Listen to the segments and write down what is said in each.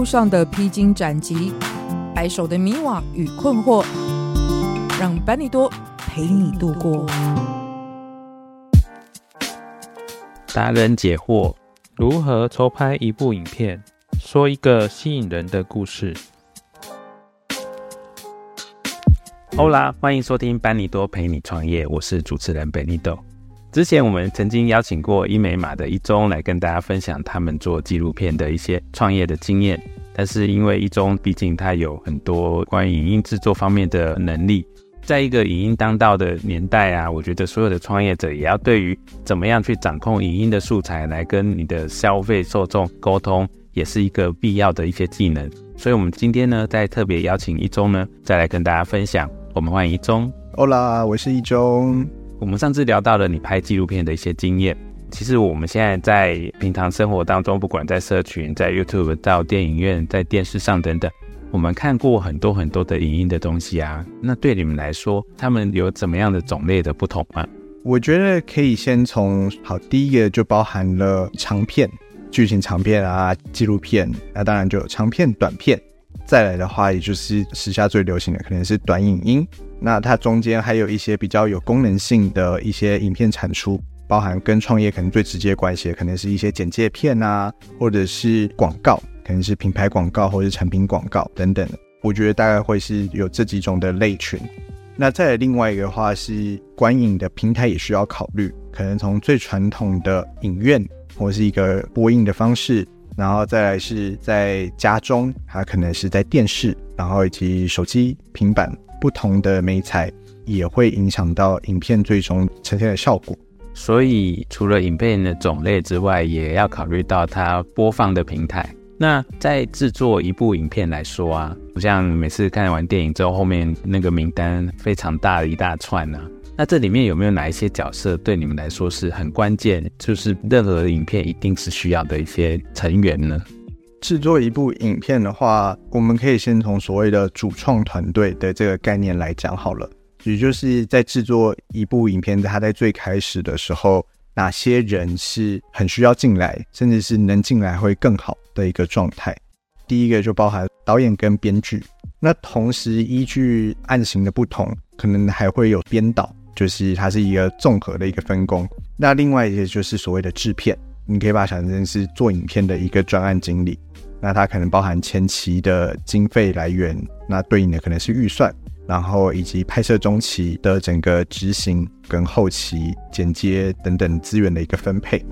路上的披荆斩棘，白手的迷惘与困惑，让班尼多陪你度过。达人解惑：如何筹拍一部影片，说一个吸引人的故事欧啦欢迎收听班尼多陪你创业，我是主持人 Benito。之前我们曾经邀请过伊美玛的一中来跟大家分享他们做纪录片的一些创业的经验，但是因为一中毕竟他有很多关于影音制作方面的能力，在一个影音当道的年代啊，我觉得所有的创业者也要对于怎么样去掌控影音的素材来跟你的消费受众沟通，也是一个必要的一些技能。所以，我们今天呢，再特别邀请一中呢，再来跟大家分享。我们欢迎一中。Hola，我是一中。我们上次聊到了你拍纪录片的一些经验，其实我们现在在平常生活当中，不管在社群、在 YouTube、到电影院、在电视上等等，我们看过很多很多的影音的东西啊。那对你们来说，他们有怎么样的种类的不同吗？我觉得可以先从好，第一个就包含了长片、剧情长片啊、纪录片，那当然就有长片、短片。再来的话，也就是时下最流行的，可能是短影音。那它中间还有一些比较有功能性的一些影片产出，包含跟创业可能最直接关系的，可能是一些简介片啊，或者是广告，可能是品牌广告或者是产品广告等等。我觉得大概会是有这几种的类群。那再来另外一个的话是观影的平台也需要考虑，可能从最传统的影院或是一个播映的方式。然后再来是在家中，还可能是在电视，然后以及手机、平板，不同的媒材也会影响到影片最终呈现的效果。所以除了影片的种类之外，也要考虑到它播放的平台。那在制作一部影片来说啊，像每次看完电影之后，后面那个名单非常大的一大串呢、那这里面有没有哪一些角色对你们来说是很关键？就是任何影片一定是需要的一些成员呢？制作一部影片的话，我们可以先从所谓的主创团队的这个概念来讲好了。也就是在制作一部影片，它在最开始的时候，哪些人是很需要进来，甚至是能进来会更好的一个状态。第一个就包含导演跟编剧，那同时依据案型的不同，可能还会有编导。就是它是一个综合的一个分工，那另外一些就是所谓的制片，你可以把它想成是做影片的一个专案经理，那它可能包含前期的经费来源，那对应的可能是预算，然后以及拍摄中期的整个执行跟后期剪接等等资源的一个分配。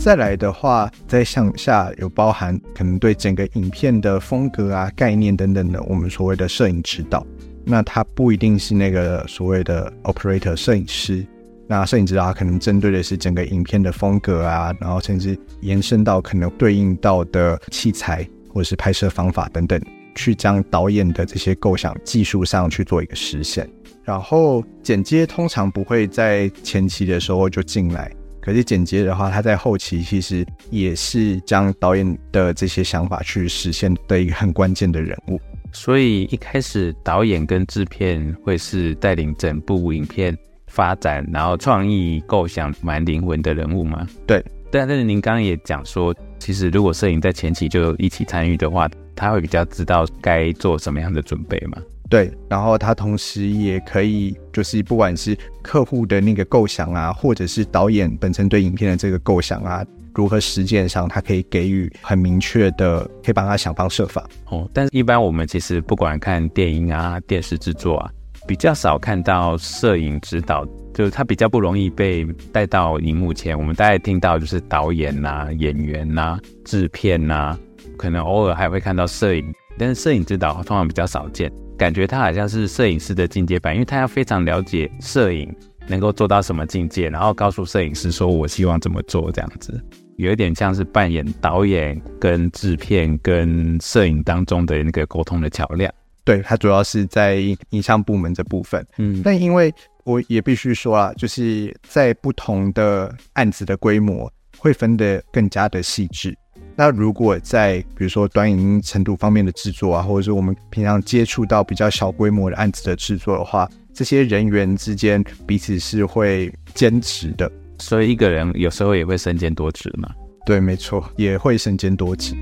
再来的话，再向下有包含可能对整个影片的风格啊、概念等等的，我们所谓的摄影指导。那它不一定是那个所谓的 operator 摄影师，那摄影指导可能针对的是整个影片的风格啊，然后甚至延伸到可能对应到的器材或者是拍摄方法等等，去将导演的这些构想技术上去做一个实现。然后剪接通常不会在前期的时候就进来。可是剪接的话，他在后期其实也是将导演的这些想法去实现的一个很关键的人物。所以一开始导演跟制片会是带领整部影片发展，然后创意构想蛮灵魂的人物吗？对。但是您刚刚也讲说，其实如果摄影在前期就一起参与的话，他会比较知道该做什么样的准备吗？对，然后他同时也可以，就是不管是客户的那个构想啊，或者是导演本身对影片的这个构想啊，如何实践上，他可以给予很明确的，可以帮他想方设法。哦，但是一般我们其实不管看电影啊、电视制作啊，比较少看到摄影指导，就是他比较不容易被带到荧幕前。我们大概听到就是导演呐、演员呐、制片呐、可能偶尔还会看到摄影，但是摄影指导通常比较少见。感觉他好像是摄影师的进阶版，因为他要非常了解摄影，能够做到什么境界，然后告诉摄影师说我希望怎么做，这样子，有一点像是扮演导演跟制片跟摄影当中的那个沟通的桥梁。对，他主要是在影像部门这部分。嗯，但因为我也必须说啊，就是在不同的案子的规模会分得更加的细致。那如果在比如说短影音程度方面的制作啊，或者是我们平常接触到比较小规模的案子的制作的话，这些人员之间彼此是会兼职的，所以一个人有时候也会身兼多职嘛。对，没错，也会身兼多职。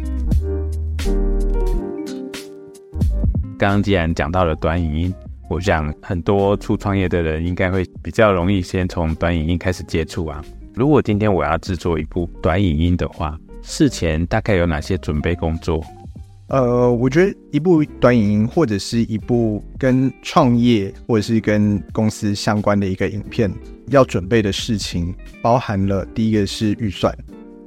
刚刚既然讲到了短影音，我想很多初创业的人应该会比较容易先从短影音开始接触啊。如果今天我要制作一部短影音的话，事前大概有哪些准备工作？呃，我觉得一部短影音或者是一部跟创业或者是跟公司相关的一个影片，要准备的事情包含了第一个是预算，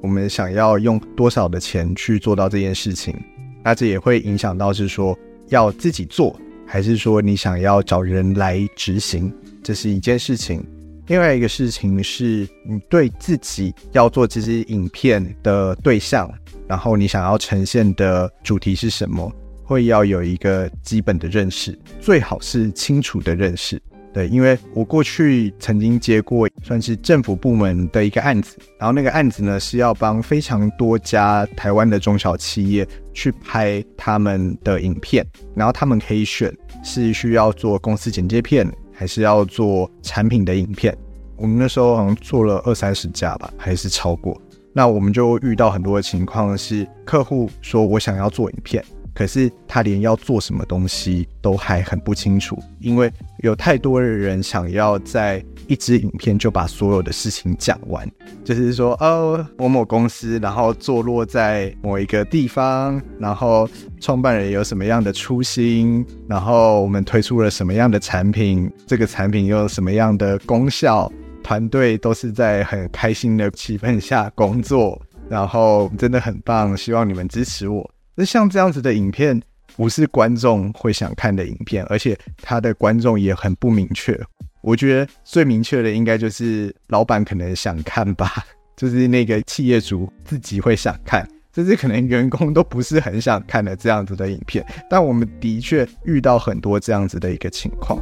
我们想要用多少的钱去做到这件事情，那这也会影响到是说要自己做，还是说你想要找人来执行，这是一件事情。另外一个事情是你对自己要做这支影片的对象，然后你想要呈现的主题是什么，会要有一个基本的认识，最好是清楚的认识。对，因为我过去曾经接过算是政府部门的一个案子，然后那个案子呢是要帮非常多家台湾的中小企业去拍他们的影片，然后他们可以选是需要做公司简介片。还是要做产品的影片，我们那时候好像做了二三十家吧，还是超过。那我们就遇到很多的情况是，客户说我想要做影片。可是他连要做什么东西都还很不清楚，因为有太多的人想要在一支影片就把所有的事情讲完，就是说哦，某某公司，然后坐落在某一个地方，然后创办人有什么样的初心，然后我们推出了什么样的产品，这个产品又有什么样的功效，团队都是在很开心的气氛下工作，然后真的很棒，希望你们支持我。像这样子的影片，不是观众会想看的影片，而且他的观众也很不明确。我觉得最明确的应该就是老板可能想看吧，就是那个企业主自己会想看，甚至可能员工都不是很想看的这样子的影片。但我们的确遇到很多这样子的一个情况。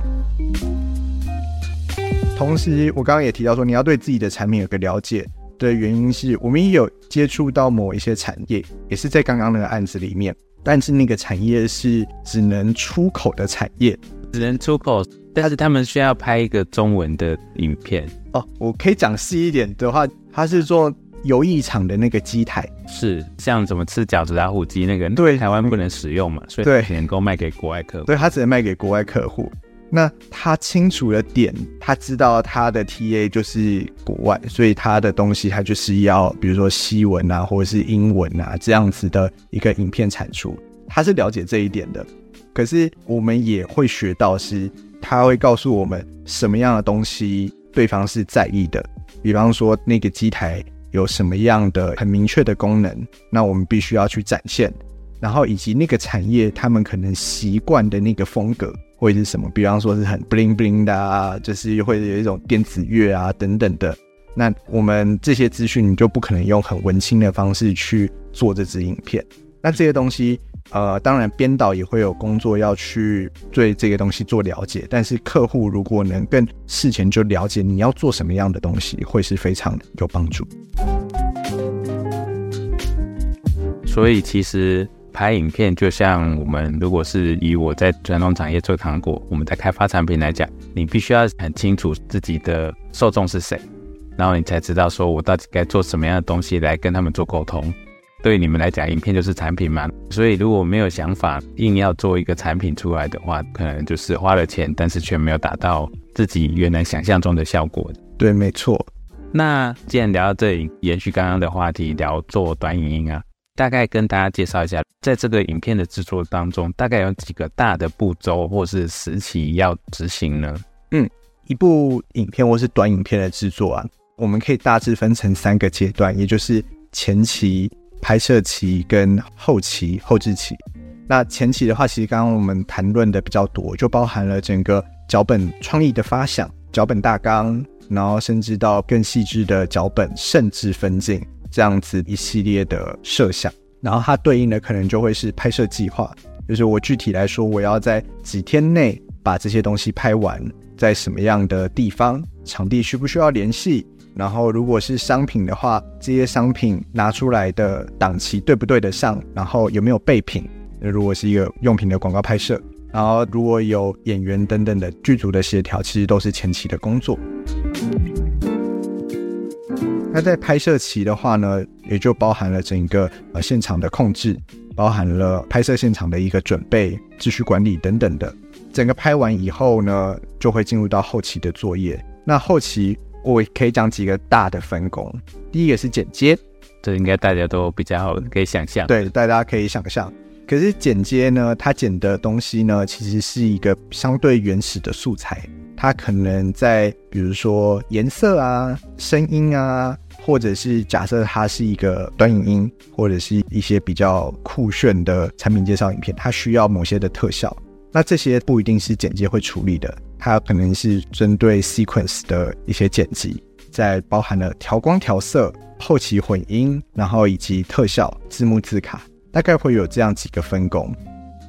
同时，我刚刚也提到说，你要对自己的产品有个了解。的原因是我们也有接触到某一些产业，也是在刚刚那个案子里面，但是那个产业是只能出口的产业，只能出口，但是他们需要拍一个中文的影片。哦。我可以讲细一点的话，他是做游艺场的那个机台，是像怎么吃饺子打火机那个，对，台湾不能使用嘛，所以对，只能够卖给国外客户，对，他只能卖给国外客户。那他清楚的点，他知道他的 TA 就是国外，所以他的东西他就是要，比如说西文啊，或者是英文啊这样子的一个影片产出，他是了解这一点的。可是我们也会学到是，他会告诉我们什么样的东西对方是在意的，比方说那个机台有什么样的很明确的功能，那我们必须要去展现，然后以及那个产业他们可能习惯的那个风格。会是什么？比方说是很 bling bling 的啊，就是会有一种电子乐啊等等的。那我们这些资讯你就不可能用很文青的方式去做这支影片。那这些东西，呃，当然编导也会有工作要去对这个东西做了解。但是客户如果能更事前就了解你要做什么样的东西，会是非常有帮助。所以其实。拍影片就像我们，如果是以我在传统产业做糖果，我们在开发产品来讲，你必须要很清楚自己的受众是谁，然后你才知道说我到底该做什么样的东西来跟他们做沟通。对你们来讲，影片就是产品嘛，所以如果没有想法，硬要做一个产品出来的话，可能就是花了钱，但是却没有达到自己原来想象中的效果。对，没错。那既然聊到这里，延续刚刚的话题，聊做短影音啊。大概跟大家介绍一下，在这个影片的制作当中，大概有几个大的步骤或是时期要执行呢？嗯，一部影片或是短影片的制作啊，我们可以大致分成三个阶段，也就是前期、拍摄期跟后期、后置期。那前期的话，其实刚刚我们谈论的比较多，就包含了整个脚本创意的发想、脚本大纲、然后甚至到更细致的脚本，甚至分镜这样子一系列的设想，然后它对应的可能就会是拍摄计划，就是我具体来说，我要在几天内把这些东西拍完，在什么样的地方，场地需不需要联系，然后如果是商品的话，这些商品拿出来的档期对不对得上，然后有没有备品，如果是一个用品的广告拍摄。然后，如果有演员等等的剧组的协调，其实都是前期的工作。那在拍摄期的话呢，也就包含了整个呃现场的控制，包含了拍摄现场的一个准备、秩序管理等等的。整个拍完以后呢，就会进入到后期的作业。那后期我可以讲几个大的分工，第一个是剪接，这应该大家都比较好可以想象。对，大家可以想象。可是剪接呢，它剪的东西呢，其实是一个相对原始的素材。它可能在比如说颜色啊、声音啊，或者是假设它是一个短影音，或者是一些比较酷炫的产品介绍影片，它需要某些的特效。那这些不一定是剪接会处理的，它可能是针对 sequence 的一些剪辑，在包含了调光调色、后期混音，然后以及特效、字幕字卡。大概会有这样几个分工，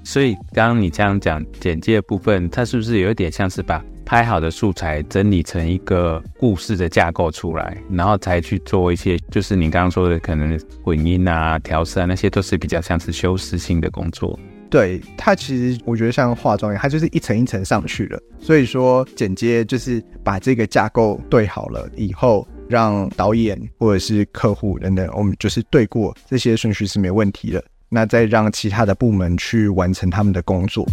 所以刚刚你这样讲剪接的部分，它是不是有一点像是把拍好的素材整理成一个故事的架构出来，然后才去做一些，就是你刚刚说的可能混音啊、调色啊，那些都是比较像是修饰性的工作。对，它其实我觉得像化妆一样，它就是一层一层上去了。所以说剪接就是把这个架构对好了以后。让导演或者是客户等等，我们就是对过这些顺序是没问题的。那再让其他的部门去完成他们的工作，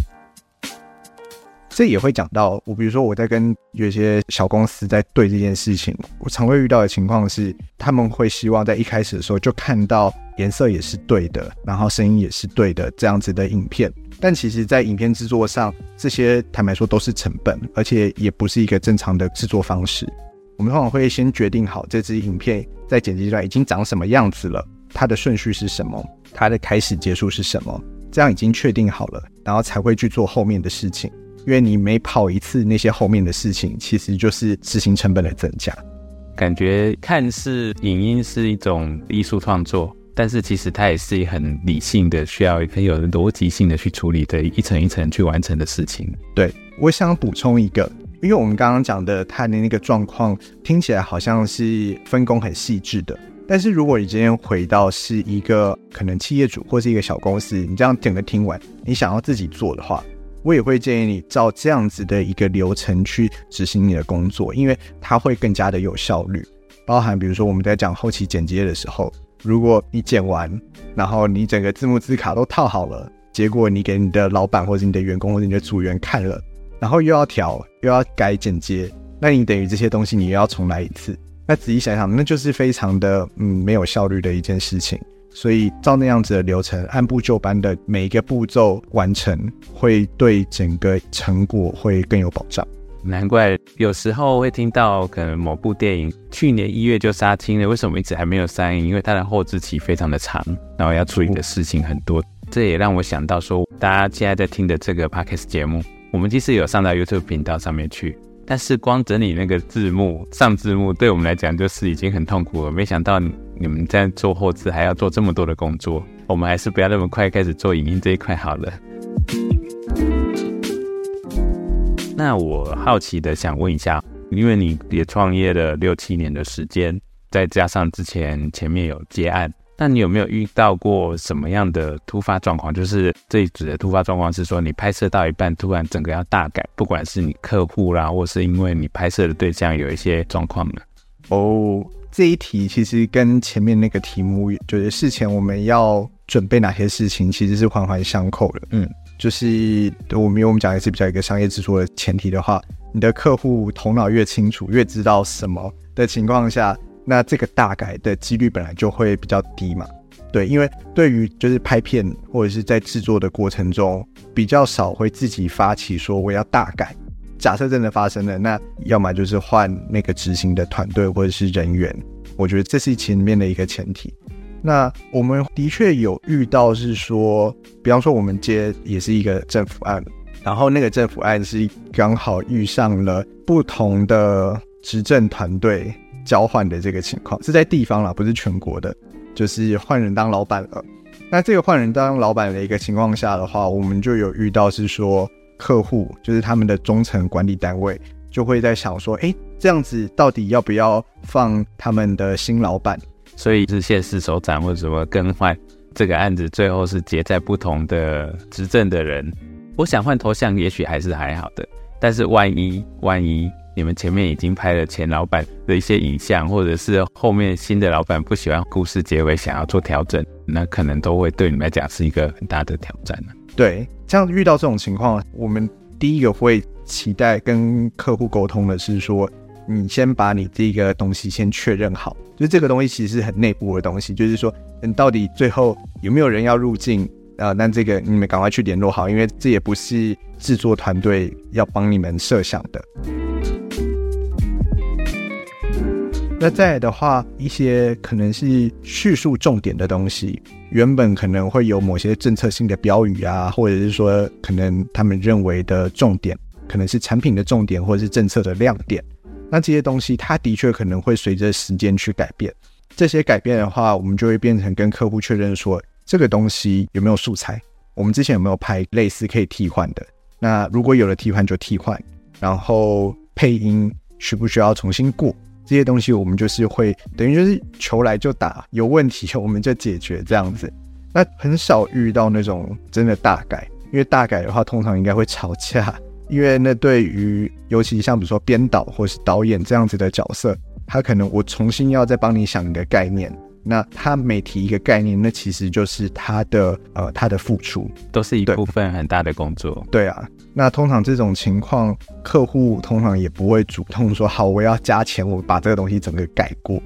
这也会讲到我，比如说我在跟有些小公司在对这件事情，我常会遇到的情况是，他们会希望在一开始的时候就看到颜色也是对的，然后声音也是对的这样子的影片。但其实，在影片制作上，这些坦白说都是成本，而且也不是一个正常的制作方式。我们通常会先决定好这支影片在剪辑阶段已经长什么样子了，它的顺序是什么，它的开始结束是什么，这样已经确定好了，然后才会去做后面的事情。因为你每跑一次那些后面的事情，其实就是执行成本的增加。感觉看似影音是一种艺术创作，但是其实它也是很理性的，需要很有逻辑性的去处理的一层一层去完成的事情。对，我想补充一个。因为我们刚刚讲的他的那个状况听起来好像是分工很细致的，但是如果你今天回到是一个可能企业主或是一个小公司，你这样整个听完，你想要自己做的话，我也会建议你照这样子的一个流程去执行你的工作，因为它会更加的有效率。包含比如说我们在讲后期剪接的时候，如果你剪完，然后你整个字幕字卡都套好了，结果你给你的老板或者你的员工或者你的组员看了。然后又要调，又要改剪接，那你等于这些东西你又要重来一次。那仔细想想，那就是非常的嗯没有效率的一件事情。所以照那样子的流程，按部就班的每一个步骤完成，会对整个成果会更有保障。难怪有时候会听到可能某部电影去年一月就杀青了，为什么一直还没有上映？因为它的后置期非常的长，然后要处理的事情很多。这也让我想到说，大家现在在听的这个 Podcast 节目。我们其实有上到 YouTube 频道上面去，但是光整理那个字幕、上字幕，对我们来讲就是已经很痛苦了。没想到你们在做后置还要做这么多的工作，我们还是不要那么快开始做影音这一块好了。那我好奇的想问一下，因为你也创业了六七年的时间，再加上之前前面有接案。那你有没有遇到过什么样的突发状况？就是这一组的突发状况是说，你拍摄到一半，突然整个要大改，不管是你客户啦，或是因为你拍摄的对象有一些状况呢？哦，这一题其实跟前面那个题目，就是事前我们要准备哪些事情，其实是环环相扣的。嗯，就是我们因为我们讲的是比较一个商业制作的前提的话，你的客户头脑越清楚，越知道什么的情况下。那这个大改的几率本来就会比较低嘛，对，因为对于就是拍片或者是在制作的过程中，比较少会自己发起说我要大改。假设真的发生了，那要么就是换那个执行的团队或者是人员，我觉得这是前面的一个前提。那我们的确有遇到是说，比方说我们接也是一个政府案，然后那个政府案是刚好遇上了不同的执政团队交换的这个情况，是在地方啦，不是全国的，就是换人当老板了。那这个换人当老板的一个情况下的话，我们就有遇到是说，客户就是他们的中层管理单位就会在想说，哎，这样子到底要不要放他们的新老板？所以是县市首长或者什么更换这个案子，最后是结在不同的执政的人。我想换头像，也许还是还好的，但是万一万一你们前面已经拍了前老板的一些影像，或者是后面新的老板不喜欢故事结尾，想要做调整，那可能都会对你们来讲是一个很大的挑战呢。对，这样遇到这种情况，我们第一个会期待跟客户沟通的是说，你先把你这个东西先确认好，就是这个东西其实是很内部的东西，就是说，你到底最后有没有人要入境？呃，那这个你们赶快去联络好，因为这也不是制作团队要帮你们设想的。那再来的话，一些可能是叙述重点的东西，原本可能会有某些政策性的标语啊，或者是说可能他们认为的重点，可能是产品的重点或者是政策的亮点。那这些东西，它的确可能会随着时间去改变。这些改变的话，我们就会变成跟客户确认说。这个东西有没有素材？我们之前有没有拍类似可以替换的？那如果有了替换就替换，然后配音需不需要重新过？这些东西我们就是会等于就是求来就打，有问题我们就解决这样子。那很少遇到那种真的大改，因为大改的话通常应该会吵架，因为那对于尤其像比如说编导或是导演这样子的角色，他可能我重新要再帮你想一个概念。那他每提一个概念，那其实就是他的呃他的付出，都是一部分很大的工作。对啊，那通常这种情况，客户通常也不会主动说好，我要加钱，我把这个东西整个改过。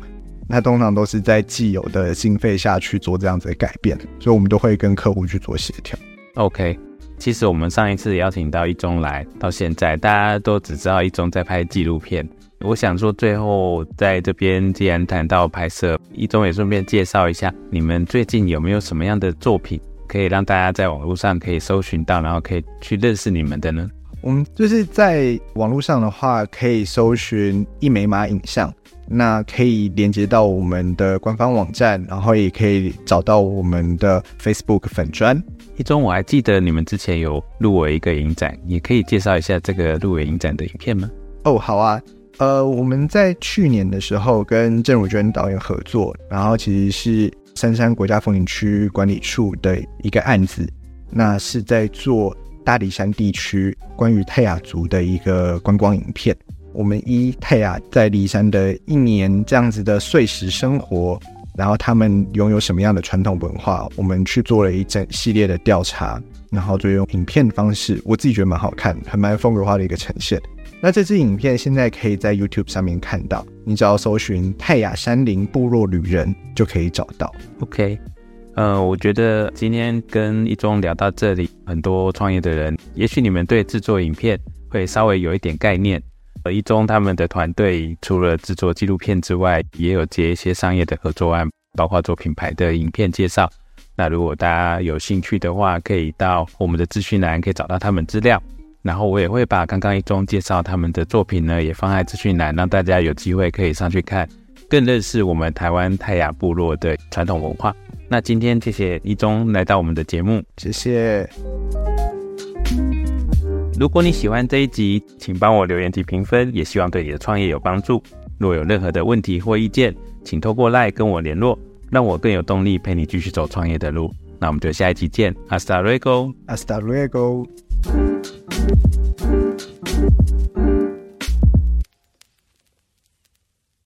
那通常都是在既有的经费下去做这样子的改变，所以我们都会跟客户去做协调。OK，其实我们上一次邀请到一中来，到现在大家都只知道一中在拍纪录片。我想说，最后在这边既然谈到拍摄，一中也顺便介绍一下，你们最近有没有什么样的作品可以让大家在网络上可以搜寻到，然后可以去认识你们的呢？我们就是在网络上的话，可以搜寻一枚马影像，那可以连接到我们的官方网站，然后也可以找到我们的 Facebook 粉砖。一中，我还记得你们之前有入围一个影展，也可以介绍一下这个入围影展的影片吗？哦，好啊。呃，我们在去年的时候跟郑汝娟导演合作，然后其实是三山国家风景区管理处的一个案子，那是在做大里山地区关于泰雅族的一个观光影片。我们依泰雅在里山的一年这样子的碎石生活，然后他们拥有什么样的传统文化，我们去做了一整系列的调查，然后就用影片的方式，我自己觉得蛮好看，很蛮风格化的一个呈现。那这支影片现在可以在 YouTube 上面看到，你只要搜寻泰雅山林部落旅人就可以找到。OK，呃，我觉得今天跟一中聊到这里，很多创业的人，也许你们对制作影片会稍微有一点概念。而一中他们的团队除了制作纪录片之外，也有接一些商业的合作案，包括做品牌的影片介绍。那如果大家有兴趣的话，可以到我们的资讯栏可以找到他们资料。然后我也会把刚刚一中介绍他们的作品呢，也放在资讯栏，让大家有机会可以上去看，更认识我们台湾泰雅部落的传统文化。那今天谢谢一中来到我们的节目，谢谢。如果你喜欢这一集，请帮我留言及评分，也希望对你的创业有帮助。若有任何的问题或意见，请透过 LINE 跟我联络，让我更有动力陪你继续走创业的路。那我们就下一集见，Hasta luego，Hasta luego。Thank you.